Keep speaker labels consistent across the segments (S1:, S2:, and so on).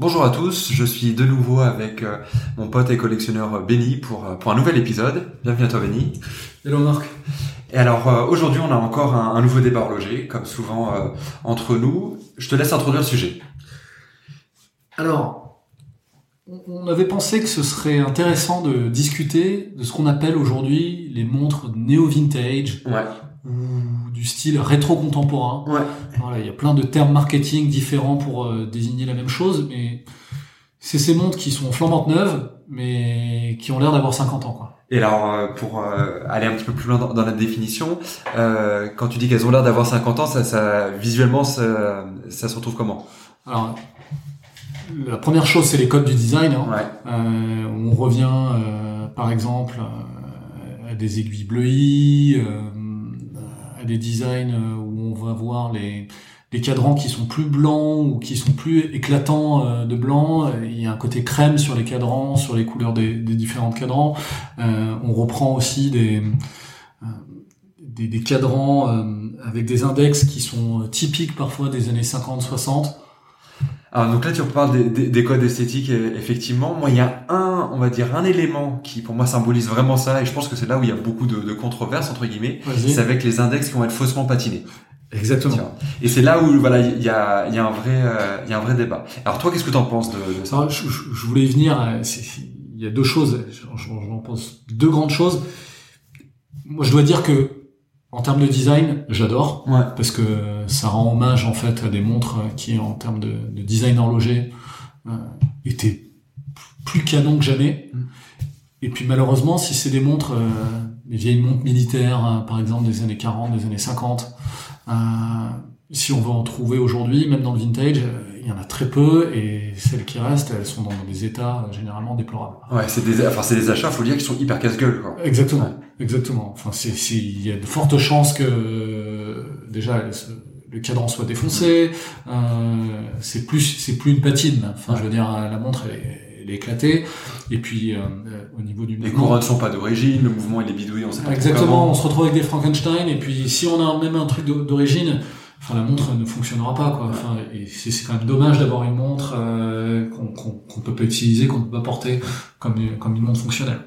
S1: Bonjour à tous, je suis de nouveau avec euh, mon pote et collectionneur euh, Benny pour, euh, pour un nouvel épisode. Bienvenue à toi Benny.
S2: Hello Marc.
S1: Et alors aujourd'hui on a encore un, un, nouveau débat horloger, comme souvent entre nous. Je te laisse introduire le sujet.
S2: Alors, on avait pensé que ce serait intéressant de discuter de ce qu'on appelle aujourd'hui les montres néo-vintage.
S1: Ouais
S2: ou du style rétro-contemporain.
S1: Ouais.
S2: Voilà, il y a plein de termes marketing différents pour euh, désigner la même chose, mais c'est ces montres qui sont flambantes neuves, mais qui ont l'air d'avoir 50 ans. Quoi.
S1: Et alors, euh, pour euh, aller un petit peu plus loin dans, la définition, quand tu dis qu'elles ont l'air d'avoir 50 ans, ça, ça visuellement, ça, ça, se retrouve comment?
S2: Alors, la première chose, c'est les codes du design. Hein.
S1: Ouais.
S2: on revient, par exemple, à des aiguilles bleuies, des designs euh, où on va voir les, les cadrans qui sont plus blancs ou qui sont plus éclatants euh, de blanc. Il y a un côté crème sur les cadrans, sur les couleurs des, différents cadrans. Euh, on reprend aussi des, des, des, cadrans avec des index qui sont typiques parfois des années 50-60.
S1: Alors donc là tu parles des, des, codes esthétiques effectivement. Moi il y a un on va dire un élément qui pour moi symbolise vraiment ça et je pense que c'est là où il y a beaucoup de, de controverses entre guillemets. C'est avec les index qui vont être faussement patinés.
S2: Exactement.
S1: Et c'est là où voilà il y a il y a un vrai euh, il y a un vrai débat. Alors toi qu'est-ce que tu en penses de, de ça?
S2: Je, je, voulais y venir. Euh, il y a deux choses. J'en pense deux grandes choses. Moi je dois dire que en termes de design, j'adore,
S1: ouais.
S2: parce que ça rend hommage en fait à des montres qui, en termes de, de design horloger, euh, étaient plus canon que jamais. Mm. Et puis malheureusement, si c'est des montres, euh, des vieilles montres militaires, euh, par exemple des années 40, des années 50, euh, si on veut en trouver aujourd'hui, même dans le vintage, euh, il y en a très peu et celles qui restent, elles sont dans des états euh, généralement déplorables.
S1: Ouais, c'est des, enfin c'est des achats, faut dire, qui sont hyper casse-gueule. Quoi.
S2: Exactement, exactement. Enfin, c'est, il y a de fortes chances que déjà le cadran soit défoncé. Euh, c'est plus, c'est plus une patine. Enfin, je veux dire, la montre elle est, elle est éclatée. Et puis euh, au niveau du
S1: les couronnes sont pas d'origine, le mouvement il est bidouillé, on sait pas
S2: Exactement, on se retrouve avec des Frankenstein. Et puis si on a même un truc d'origine enfin la montre ne fonctionnera pas quoi. Enfin, c'est quand même dommage d'avoir une montre euh, qu'on peut pas utiliser, qu'on peut pas porter comme comme une montre fonctionnelle.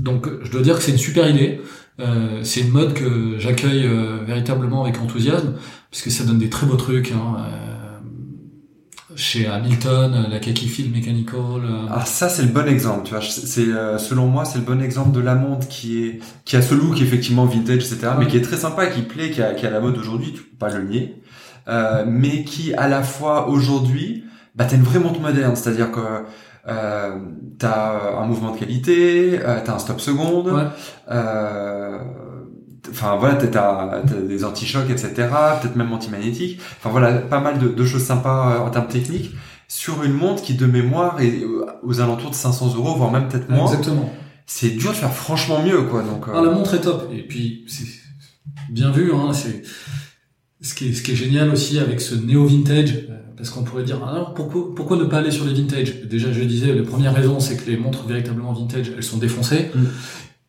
S2: Donc je dois dire que c'est une super idée. Euh, c'est une mode que j'accueille euh, véritablement avec enthousiasme, puisque ça donne des très beaux trucs. Hein, euh, chez Hamilton, la Kaki Field Mechanical. Euh.
S1: Ah ça c'est le bon exemple, tu vois. C'est euh, selon moi c'est le bon exemple de la montre qui est qui a ce look effectivement vintage etc. Mais qui est très sympa, qui plaît, qui a, qui a la mode aujourd'hui, tu peux pas le nier. Euh, mais qui à la fois aujourd'hui, bah t'as une vraie montre moderne, c'est-à-dire que euh, t'as un mouvement de qualité, euh, t'as un stop seconde.
S2: Ouais.
S1: Euh, enfin voilà, t'as des anti-chocs, etc. Peut-être même anti-magnétiques. Enfin voilà, pas mal de, de choses sympas euh, en termes techniques sur une montre qui de mémoire est euh, aux alentours de 500 euros, voire même peut-être moins.
S2: Exactement.
S1: C'est dur de faire franchement mieux, quoi. Donc.
S2: Euh... Ah, la montre est top. Et puis c'est bien vu. Hein, c'est ce qui est ce qui est génial aussi avec ce néo vintage. Euh, parce qu'on pourrait dire, alors pourquoi, pourquoi ne pas aller sur les vintage Déjà, je disais, la première raison, c'est que les montres véritablement vintage, elles sont défoncées. Mm.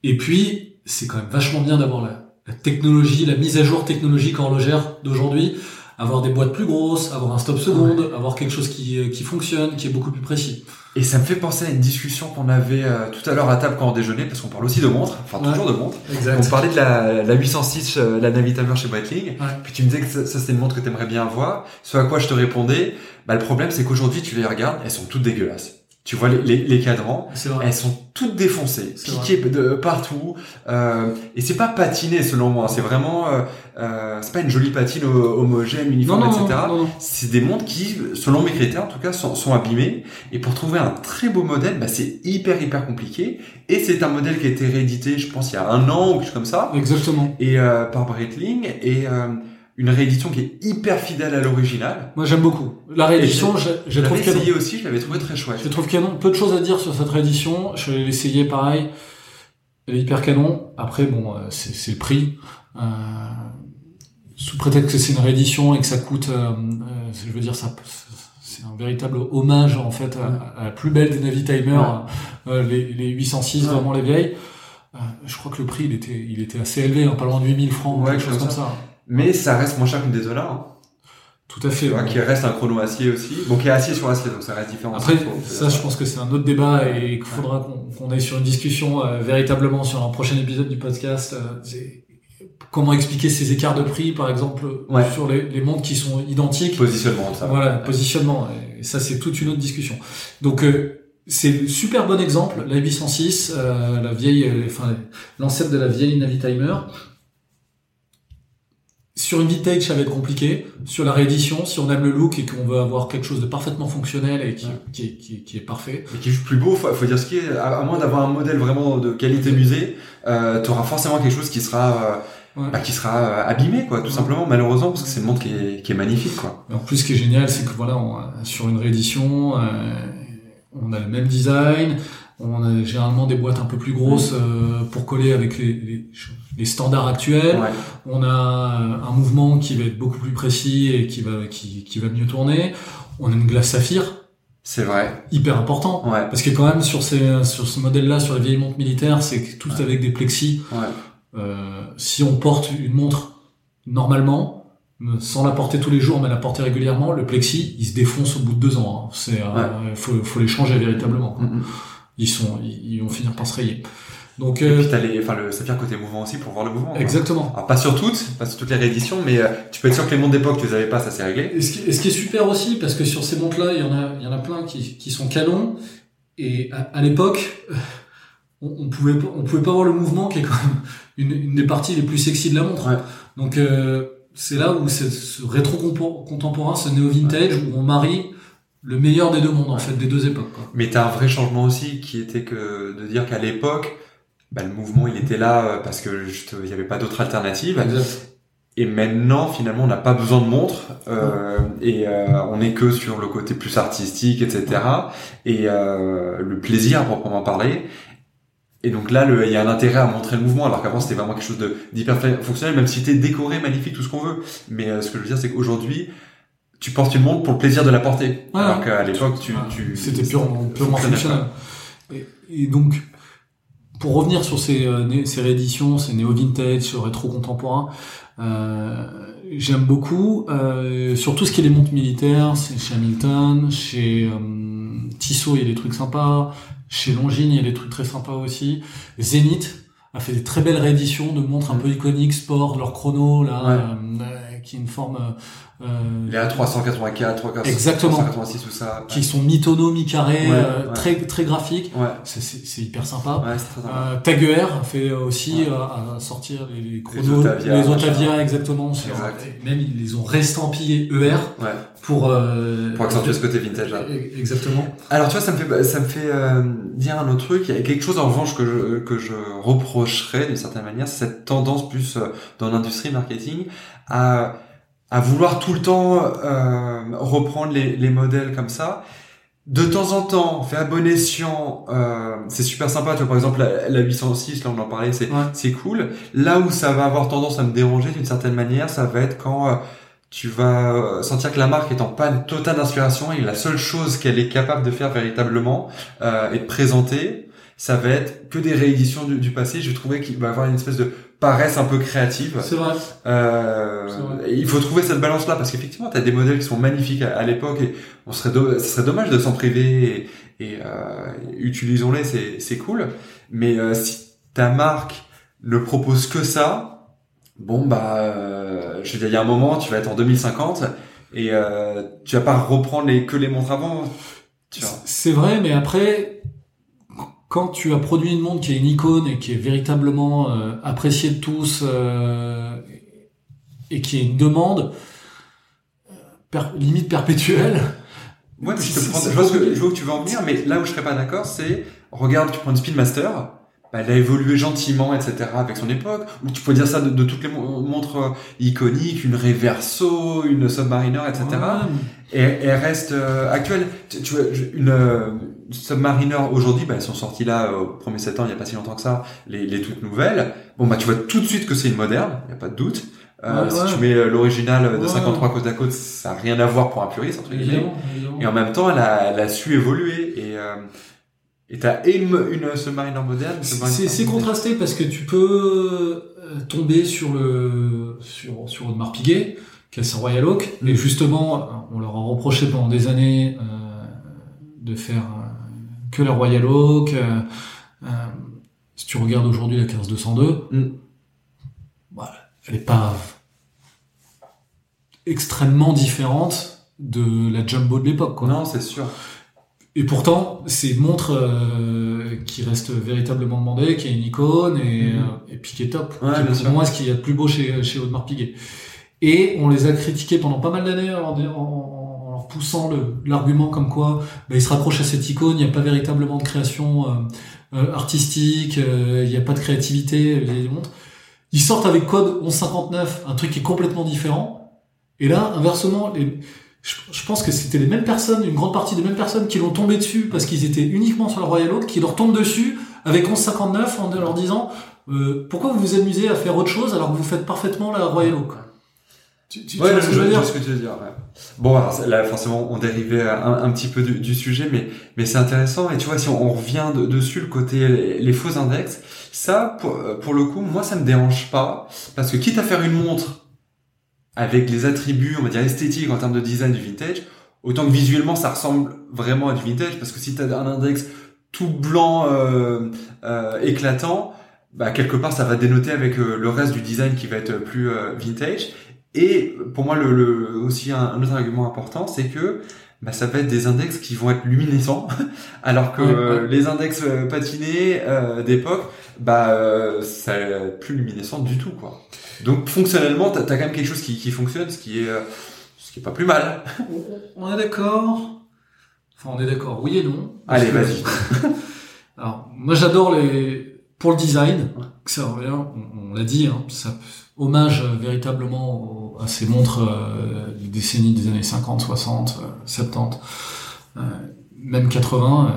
S2: Et puis, c'est quand même vachement bien d'avoir la, la technologie, la mise à jour technologique horlogère d'aujourd'hui, avoir des boîtes plus grosses, avoir un stop seconde, avoir quelque chose qui, euh, qui fonctionne, qui est beaucoup plus précis.
S1: Et ça me fait penser à une discussion qu'on avait euh, tout à l'heure à table quand on déjeunait, parce qu'on parle aussi de montres, enfin toujours de montres.
S2: Exact.
S1: On parlait de la, la 806, euh, la Navitamer chez Breitling, puis tu me disais que ça, ça c'était une montre que tu aimerais bien avoir, ce à quoi je te répondais, bah, le problème c'est qu'aujourd'hui tu les regardes, elles sont toutes dégueulasses. Tu vois les, les, les cadrans, elles sont toutes défoncées, piquées de partout. Euh, et c'est pas patiné selon moi. C'est vraiment, euh, euh, c'est pas une jolie patine homogène, uniforme,
S2: non,
S1: etc.
S2: C'est
S1: des montres qui, selon mes critères en tout cas, sont, sont abîmées. Et pour trouver un très beau modèle, bah, c'est hyper hyper compliqué. Et c'est un modèle qui a été réédité, je pense, il y a un an ou quelque chose comme ça.
S2: Exactement.
S1: Et euh, par Breitling. Et euh, une réédition qui est hyper fidèle à l'original.
S2: Moi, j'aime beaucoup. La réédition, j'ai trouvé
S1: essayé aussi, je l'avais trouvé très chouette.
S2: Je trouve canon. Peu de choses à dire sur cette réédition. Je l'ai essayé pareil. Hyper canon. Après, bon, euh, c'est le prix. Euh, sous prétexte que c'est une réédition et que ça coûte, euh, euh je veux dire, ça, c'est un véritable hommage en fait à, la plus belle des Navitimers, euh, les, les 806, vraiment les vieilles. je crois que le prix, il était, il était assez élevé, hein, pas loin de 8000 francs, quelque chose comme ça.
S1: Mais ça reste moins cher qu'une des Hein.
S2: Tout à fait.
S1: Qui reste un chrono acier aussi. Bon, qui est acier sur acier, donc ça reste différent.
S2: Après, ça, je pense que c'est un autre débat et qu'il faudra qu'on aille sur une discussion euh, véritablement sur un prochain épisode du podcast. Euh, comment expliquer ces écarts de prix, par exemple, sur les, les, montres qui sont identiques.
S1: Positionnement, ça.
S2: Voilà, positionnement. Et ça, c'est toute une autre discussion. Donc, euh, c'est super bon exemple, la 806, euh, la vieille, enfin, l'ancêtre de la vieille Navitimer sur une vintage, ça va être compliqué. Sur la réédition, si on aime le look et qu'on veut avoir quelque chose de parfaitement fonctionnel et qui, qui, est, qui, qui, est parfait.
S1: Et qui est juste plus beau, faut, faut dire ce qui est. À, moins d'avoir un modèle vraiment de qualité musée, euh, tu auras forcément quelque chose qui sera, euh, bah, qui sera euh, abîmé, quoi, tout simplement, malheureusement, parce que c'est une montre qui est, qui est magnifique, quoi.
S2: en plus, ce qui est génial, c'est que voilà, on, sur une réédition, euh, on a le même design, on a généralement des boîtes un peu plus grosses euh, pour coller avec les, les, les standards actuels. On a un mouvement qui va être beaucoup plus précis et qui va qui, qui va mieux tourner. On a une glace saphir.
S1: C'est vrai.
S2: Hyper important.
S1: Ouais.
S2: Parce que quand même sur ces sur ce modèle-là, sur les vieilles montres militaires, c'est tout avec des plexis. Euh, si on porte une montre normalement, sans la porter tous les jours, mais la porter régulièrement, le plexi, il se défonce au bout de deux ans. Hein. C'est, euh, faut, faut les changer véritablement ils sont, ils, vont finir par se rayer.
S1: Donc, et euh, puis t'as les, enfin le saphir côté mouvement aussi pour voir le mouvement.
S2: Exactement.
S1: Alors pas sur toutes, pas sur toutes les rééditions, mais euh, tu peux être sûr que les montres d'époque tu les avais pas, ça s'est réglé.
S2: Et ce, qui, ce qui, est super aussi, parce que sur ces montres-là, il y en a, il y en a plein qui, qui sont canons. Et à, l'époque, on, on, pouvait, on pouvait pas voir le mouvement qui est quand même une, une des parties les plus sexy de la montre. Donc euh, c'est là où ce rétro contemporain, ce néo vintage, où on marie le meilleur des deux mondes en fait, des deux époques. Quoi.
S1: Mais t'as un vrai changement aussi qui était que de dire qu'à l'époque, bah, le mouvement il était là euh, parce que il n'y avait pas d'autre alternative. Et maintenant, finalement, on n'a pas besoin de montre euh, et euh, on est que sur le côté plus artistique, etc. Et euh, le plaisir à proprement parler. Et donc là, il y a un intérêt à montrer le mouvement, alors qu'avant c'était vraiment quelque chose d'hyper fonctionnel, même si c'était décoré, magnifique, tout ce qu'on veut. Mais euh, ce que je veux dire, c'est qu'aujourd'hui, tu portes une montre pour le plaisir de la porter. Alors qu'à l'époque, tu, tu
S2: c'était purement, purement fonctionnel. Et, et, donc, pour revenir sur ces, euh, ces rééditions, ces néo-vintage, ce rétro-contemporain, euh, j'aime beaucoup, euh, surtout ce qui est les montres militaires, c'est chez Hamilton, chez euh, Tissot, il y a des trucs sympas, chez Longines, il y a des trucs très sympas aussi. Zenith a fait des très belles rééditions de montres un peu iconiques, sport, leur chrono, là, euh, qui est une forme
S1: euh, les A384, 386
S2: exactement,
S1: 386 tout ça,
S2: qui sont mi-tonneaux, mi-carrés, euh, très très graphiques. C'est hyper sympa. Euh, Taguer fait aussi euh, à sortir les, chronos, les Otavia, exactement. Même ils les ont restampillés ER pour
S1: pour accentuer ce côté vintage là.
S2: Exactement.
S1: Alors tu vois, ça me fait ça me fait dire un autre truc. Il y a quelque chose en revanche que je que je reprocherais d'une certaine manière, c'est cette tendance plus dans l'industrie marketing à à vouloir tout le temps euh, reprendre les, les, modèles comme ça. De temps en temps, faire bon escient, euh, c'est super sympa. Tu vois, par exemple, la, la 806, là on en parlait, c'est c'est cool. Là où ça va avoir tendance à me déranger d'une certaine manière, ça va être quand euh, tu vas sentir que la marque est en panne totale d'inspiration et la seule chose qu'elle est capable de faire véritablement euh, et de présenter, ça va être que des rééditions du, du passé. Je trouvais qu'il va y avoir une espèce de paraissent un peu créatives.
S2: C'est vrai.
S1: Euh, Il faut trouver cette balance-là parce qu'effectivement, tu as des modèles qui sont magnifiques à, l'époque et on serait ce serait dommage de s'en priver et, et euh, utilisons-les, c'est c'est cool. Mais euh, si ta marque ne propose que ça, bon bah, euh, je veux dire, il y a un moment, tu vas être en 2050 et euh, tu vas pas reprendre les que les montres avant.
S2: C'est vrai, mais après, quand tu as produit une montre qui est une icône et qui est véritablement euh, appréciée de tous euh, et qui est une demande euh, limite perpétuelle.
S1: Ouais, mais je, te prends, je, vois que, je vois que tu veux en venir, mais là où je serais pas d'accord, c'est regarde, tu prends une Speedmaster, elle a évolué gentiment, etc. avec son époque. Ou tu peux dire ça de, toutes les montres iconiques, une Reverso, une Submariner, etc. Et, elle reste euh, actuelle. Tu, vois, une euh, Submariner aujourd'hui, bah, elles sont sorties là au 1er septembre, il n'y a pas si longtemps que ça, les, les toutes nouvelles. Bon bah tu vois tout de suite que c'est une moderne, il n'y a pas de doute. Euh, si tu mets euh, l'original de 53 côte à côte, ça n'a rien à voir pour un puriste entre guillemets. Et en même temps, elle a, elle a su évoluer et euh, et t'as une, une Submariner moderne.
S2: C'est contrasté parce que tu peux euh, tomber sur le sur sur Audemars Piguet, qui a son Royal Oak, mais mm. justement, on leur a reproché pendant des années euh, de faire euh, que la Royal Oak. Euh, si tu regardes aujourd'hui la 15202, mm. voilà, elle est pas extrêmement différente de la Jumbo de l'époque.
S1: Non, c'est sûr.
S2: Et pourtant, c'est une montre euh, qui reste véritablement demandée, qui est une icône et, euh, et puis qui est top.
S1: Ouais,
S2: pour moi, ce qu'il y a de plus beau chez, chez Audemars Piguet. Et on les a critiqués pendant pas mal d'années en, en, leur poussant l'argument comme quoi bah, ils se rapprochent à cette icône, il n'y a pas véritablement de création euh, artistique, il n'y a pas de créativité, les montres. Ils sortent avec code 1159, un truc qui est complètement différent. Et là, inversement, les, je, pense que c'était les mêmes personnes, une grande partie des mêmes personnes qui l'ont tombé dessus parce qu'ils étaient uniquement sur le Royal Oak, qui leur tombent dessus avec 1159 en leur disant euh, pourquoi vous vous amusez à faire autre chose alors que vous faites parfaitement la Royal Oak?
S1: Tu, tu, ouais, ce que je veux dire, ce que tu veux dire Bon, alors, là, forcément, on dérivait un, petit peu du, sujet, mais mais c'est intéressant. Et tu vois, si on, revient dessus, le côté les, faux index, ça, pour, pour le coup, moi, ça me dérange pas, parce que quitte à faire une montre avec les attributs, on va dire esthétiques en termes de design du vintage, autant que visuellement ça ressemble vraiment à du vintage, parce que si tu as un index tout blanc euh, euh, éclatant, bah, quelque part ça va dénoter avec euh, le reste du design qui va être plus euh, vintage. Et pour moi, le, le aussi un, autre argument important, c'est que bah, ça va être des index qui vont être luminescents, alors que les index patinés d'époque, bah, ça plus luminescent du tout, quoi. Donc fonctionnellement, t'as as quand même quelque chose qui, qui fonctionne, ce qui est euh, ce qui est pas plus mal.
S2: On est d'accord? Enfin, on est d'accord. Oui et non.
S1: Allez, vas-y.
S2: Alors, moi, j'adore les pour le design. Ça revient. On, l'a dit. Hein, ça hommage euh, véritablement à ces montres euh, des décennies des années 50, 60, 70, même 80,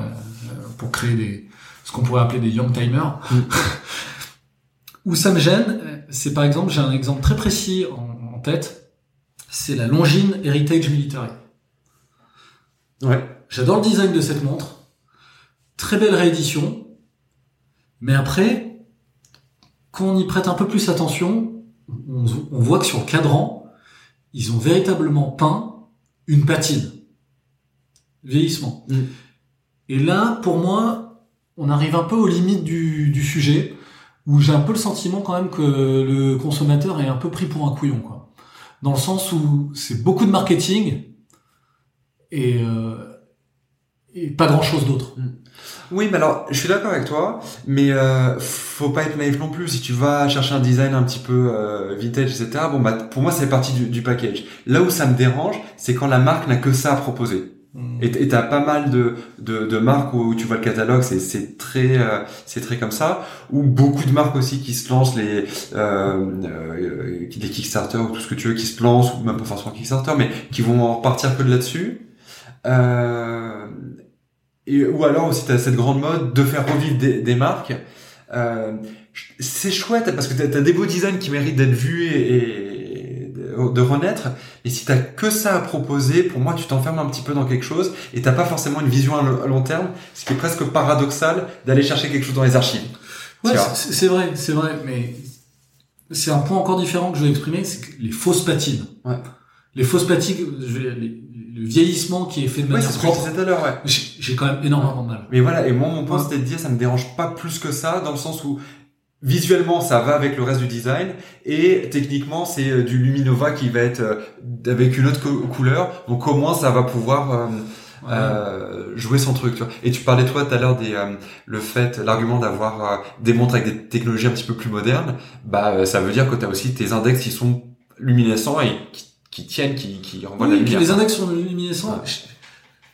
S2: pour créer des ce qu'on pourrait appeler des young timers. Mm. Où ça me gêne, c'est par exemple, j'ai un exemple très précis en, tête, c'est la Longines Heritage Military.
S1: Ouais.
S2: J'adore le design de cette montre. Très belle réédition. Mais après, quand on y prête un peu plus attention, on, voit que sur le cadran, ils ont véritablement peint une patine. Vieillissement. Mm. Et là, pour moi, on arrive un peu aux limites du, du sujet où j'ai un peu le sentiment quand même que le consommateur est un peu pris pour un couillon, quoi. Dans le sens où c'est beaucoup de marketing et, euh, et pas grand chose d'autre. Mm.
S1: Oui, mais alors, je suis d'accord avec toi, mais euh, faut pas être naïf non plus. Si tu vas chercher un design un petit peu euh, vintage, etc., bon, bah, pour moi, c'est partie du, du package. Là où ça me dérange, c'est quand la marque n'a que ça à proposer. Mm. Et t'as pas mal de, de, de, marques où tu vois le catalogue, c'est c'est très euh, c'est très comme ça. Ou beaucoup de marques aussi qui se lancent les euh, euh, les Kickstarter ou tout ce que tu veux qui se lancent ou même pas forcément Kickstarter, mais qui vont en repartir que de là-dessus. Euh, et ou alors aussi t'as cette grande mode de faire revivre des, des marques. Euh, c'est chouette parce que t'as as des beaux designs qui méritent d'être vus et, et de renaître. Et si t'as que ça à proposer, pour moi, tu t'enfermes un petit peu dans quelque chose et t'as pas forcément une vision à long terme, ce qui est presque paradoxal d'aller chercher quelque chose dans les archives.
S2: Ouais, c'est vrai, c'est vrai, mais c'est un point encore différent que je vais exprimer, c'est que les fausses patines.
S1: Ouais.
S2: Les fausses patines, le vieillissement qui est fait de manière
S1: propre. tout à l'heure, ouais.
S2: J'ai quand même énormément de mal.
S1: Mais voilà, et moi, mon point, c'était de dire, ça me dérange pas plus que ça, dans le sens où visuellement ça va avec le reste du design et techniquement c'est euh, du Luminova qui va être euh, avec une autre couleur donc au moins ça va pouvoir euh, euh jouer son truc tu vois. et tu parlais toi tout à l'heure des le fait l'argument d'avoir des montres avec des technologies un petit peu plus modernes bah ça veut dire que tu as aussi tes index qui sont luminescents et qui, tiennent qui, qui renvoient
S2: oui,
S1: la lumière
S2: les index sont luminescents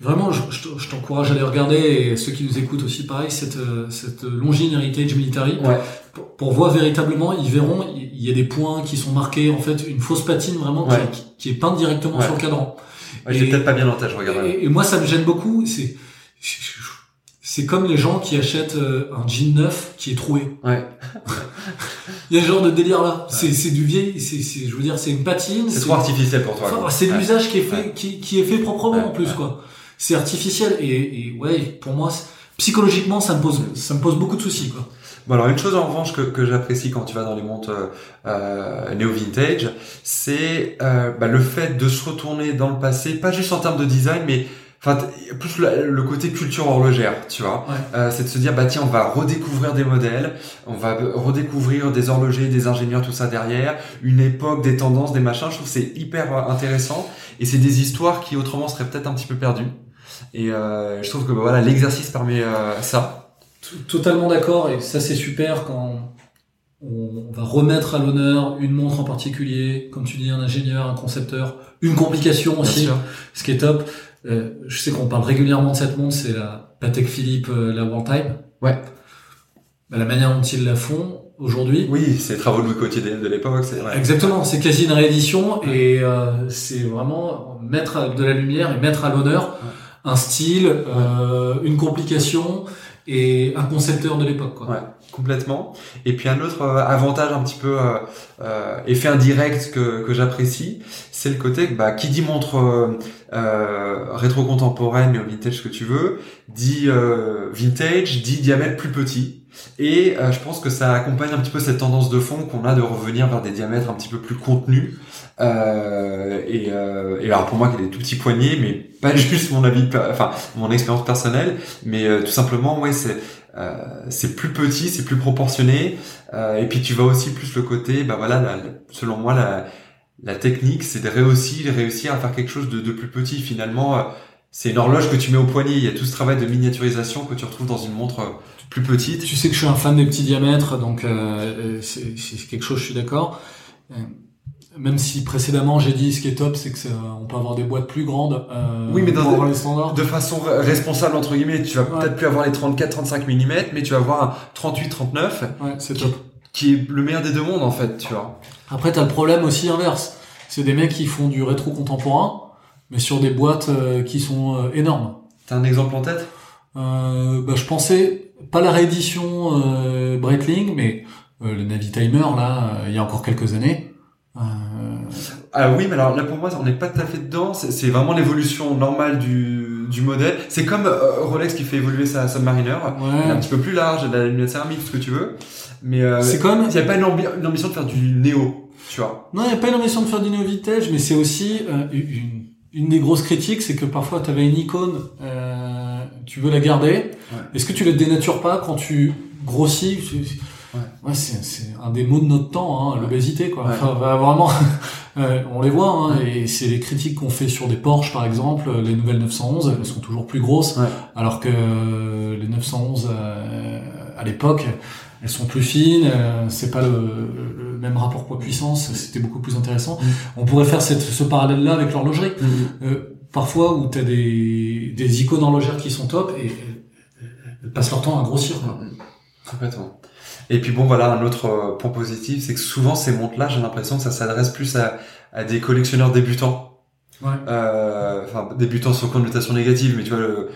S2: Vraiment, je, je t'encourage à les regarder et ceux qui nous écoutent aussi, pareil, cette, cette Longines Heritage Military.
S1: Ouais.
S2: Pour, pour, voir véritablement, ils verront, il y a des points qui sont marqués, en fait, une fausse patine vraiment qui, qui, est peinte directement sur le cadran.
S1: Ouais, J'ai peut-être pas bien en tête, je regarde.
S2: Et, et, moi, ça me gêne beaucoup. C'est c'est comme les gens qui achètent euh, un jean neuf qui est troué.
S1: Ouais.
S2: Il y a ce genre de délire là. C'est c'est du vieil. C'est je veux dire, c'est une patine.
S1: C'est trop artificiel pour toi.
S2: Enfin, c'est l'usage qui est fait qui, qui est fait proprement en plus quoi. C'est artificiel et, et ouais pour moi psychologiquement ça me pose ça me pose beaucoup de soucis quoi.
S1: Bon alors une chose en revanche que, que j'apprécie quand tu vas dans les montres euh, euh néo vintage, c'est euh, bah, le fait de se retourner dans le passé, pas juste en termes de design, mais Enfin, plus le, côté culture horlogère, tu vois. Euh, c'est de se dire, bah tiens, on va redécouvrir des modèles, on va redécouvrir des horlogers, des ingénieurs, tout ça derrière, une époque, des tendances, des machins. Je trouve c'est hyper euh, intéressant et c'est des histoires qui autrement seraient peut-être un petit peu perdues. Et euh, je trouve que bah, voilà, l'exercice permet euh, ça.
S2: Totalement d'accord et ça c'est super quand on va remettre à l'honneur une montre en particulier, comme tu dis, un ingénieur, un concepteur, une complication aussi, ce qui est top. Euh, je sais qu'on parle régulièrement de cette montre, c'est la Patek Philippe, euh, la World Time.
S1: Ouais.
S2: Bah, la manière dont ils la font aujourd'hui.
S1: Oui, c'est les travaux de Louis Cotier de l'époque, c'est vrai.
S2: Exactement, c'est quasi une réédition et euh, c'est vraiment mettre de la lumière et mettre à l'honneur un style, euh, une complication et un concepteur de l'époque. Quoi.
S1: Ouais, complètement. Et puis un autre euh, avantage un petit peu euh, euh, effet indirect que, que j'apprécie, c'est le côté bah, qui dit montre euh, euh rétro contemporaine vintage que tu veux, dit vintage, dit diamètre plus petit. Et je pense que ça accompagne un petit peu cette tendance de fond qu'on a de revenir vers des diamètres un petit peu plus contenus. Euh, et, euh, et, alors pour moi, qu'il est tout petits poignets, mais pas juste mon avis, enfin mon expérience personnelle, mais euh, tout simplement, ouais, c'est euh, c'est plus petit, c'est plus proportionné, euh, et puis tu vois aussi plus le côté, bah voilà, selon moi, la, la technique, c'est de réussir, réussir à faire quelque chose de, de plus petit. Finalement, c'est une horloge que tu mets au poignet. Il y a tout ce travail de miniaturisation que tu retrouves dans une montre plus petite.
S2: Tu sais que je suis un fan des petits diamètres, donc c'est quelque chose, je suis d'accord même si précédemment j'ai dit ce qui est top, c'est que on peut avoir des boîtes plus grandes. Euh,
S1: oui, mais dans les standards. De façon responsable entre guillemets, tu vas peut-être plus avoir les 34-35 mm, mais tu vas avoir un 38-39.
S2: Ouais, c'est top.
S1: Qui est le meilleur des deux mondes en fait, tu vois.
S2: Après, t'as le problème aussi inverse. C'est des mecs qui font du rétro contemporain, mais sur des boîtes euh, qui sont euh, énormes.
S1: T'as un exemple en tête?
S2: Euh, bah, je pensais pas la réédition euh, Breitling, mais le Navi Timer là, il y a encore quelques années.
S1: Ah oui, mais alors là pour moi, on n'est pas tout à fait dedans. C'est vraiment l'évolution normale du, du modèle. C'est comme euh, Rolex qui fait évoluer sa Submariner. Ouais. un petit peu plus large, la lumière céramique, ce que tu veux. Mais euh,
S2: c'est comme
S1: il n'y a pas une, ambition de faire du néo, tu vois.
S2: Non, il n'y a pas une ambition de faire du néo vintage, mais c'est aussi euh, une, une des grosses critiques, c'est que parfois tu avais une icône, euh, tu veux la garder. Est-ce que tu la dénatures pas quand tu grossis? Ouais, c'est un des mots de notre temps, hein, l'obésité, quoi. Enfin, bah, vraiment, euh, on les voit, hein, et c'est les critiques qu'on fait sur des Porsche, par exemple, les nouvelles 911, elles sont toujours plus grosses, alors que euh, les 911 euh, à l'époque, elles sont plus fines, c'est pas le, même rapport poids-puissance, c'était beaucoup plus intéressant. Mm. On pourrait faire cette, ce parallèle-là avec l'horlogerie. Mm. parfois, où tu as des, des icônes horlogères qui sont top, et elles passent leur temps à grossir. Quoi.
S1: Complètement. Et puis bon, voilà, un autre euh, point positif, c'est que souvent ces montres-là, j'ai l'impression que ça s'adresse plus à, à, des collectionneurs débutants.
S2: Ouais.
S1: Euh, enfin, débutants sans connotation négative, mais tu vois, le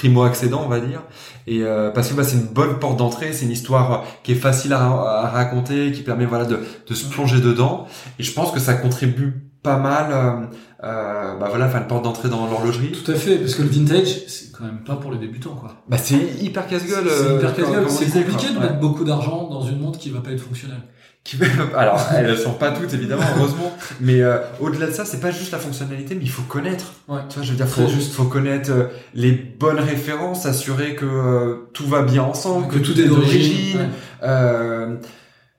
S1: primo accédant, on va dire. Et euh, parce que bah, c'est une bonne porte d'entrée, c'est une histoire qui est facile à, à, raconter, qui permet voilà de, de se plonger dedans. Et je pense que ça contribue pas mal, euh, euh, bah voilà, enfin une porte d'entrée dans l'horlogerie.
S2: Tout à fait, parce que le vintage, c'est quand même pas pour les débutants, quoi.
S1: Bah c'est hyper casse-gueule.
S2: C'est hyper casse-gueule. C'est compliqué de mettre beaucoup d'argent dans une montre qui va pas être fonctionnelle.
S1: Qui... Alors, elles sont pas toutes évidemment, heureusement, mais euh, au-delà de ça, c'est pas juste la fonctionnalité, mais il faut connaître.
S2: Ouais.
S1: Tu vois, je veux dire, faut juste, faut connaître euh, les bonnes références, s'assurer que euh, tout va bien ensemble, que, tout est d'origine.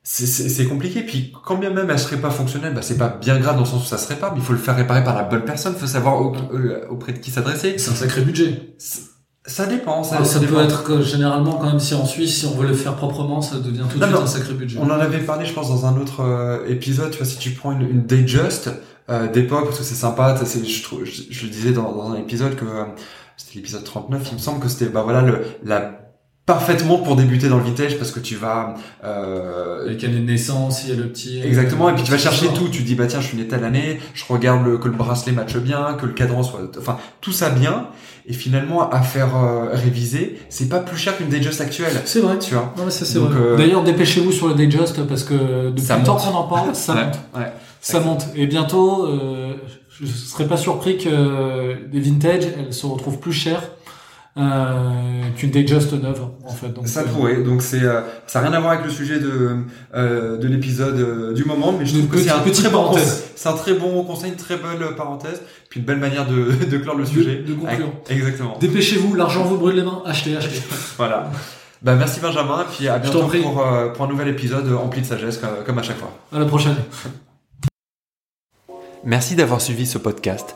S1: C'est compliqué. Puis quand bien même elle serait pas fonctionnelle, bah, c'est pas bien grave dans le sens où ça se répare, mais il faut le faire réparer par la bonne personne. Il faut savoir euh, auprès de qui s'adresser.
S2: C'est un sacré budget.
S1: Ça dépend. Ça,
S2: ça, peut être que généralement quand même si en Suisse, si on veut le faire proprement, ça devient tout de suite un sacré budget.
S1: On en avait parlé, je pense, dans un autre euh, épisode. Tu vois, si tu prends une, une Datejust, euh, d'époque parce que c'est sympa. Je, je, je, le disais dans, dans un épisode que c'était l'épisode 39, il me semble que c'était bah voilà le la parfaitement pour débuter dans le vintage parce que tu vas
S2: euh, l'année de naissance il y a le petit
S1: exactement et puis tu vas chercher tout. Tu dis bah tiens je suis né telle année je regarde le, que le bracelet matche bien que le cadran soit enfin tout ça bien. Et finalement à faire euh, réviser c'est pas plus cher qu'une Dayjust actuelle.
S2: C'est vrai.
S1: Tu vois.
S2: Non, mais ça, c'est vrai. Euh, d'ailleurs dépêchez-vous sur le Dayjust parce que depuis le temps qu'on en parle ça monte.
S1: ouais.
S2: ça monte. Et bientôt euh, je serais pas surpris que des vintage elles se retrouvent plus chères euh, qu'une Dayjust neuve en fait. Donc,
S1: ça pourrait. Donc c'est euh, ça n'a rien à voir avec le sujet de euh, de l'épisode euh, du moment, mais je trouve que c'est un très bon c'est un très bon conseil, une très belle parenthèse, puis une belle manière de de clore le sujet.
S2: De, conclure.
S1: exactement.
S2: Dépêchez-vous, l'argent vous brûle les mains, achetez, achetez.
S1: voilà. Bah merci Benjamin, puis à bientôt pour, pour un nouvel épisode empli de sagesse comme, comme à chaque fois.
S2: À la prochaine.
S1: Merci d'avoir suivi ce podcast.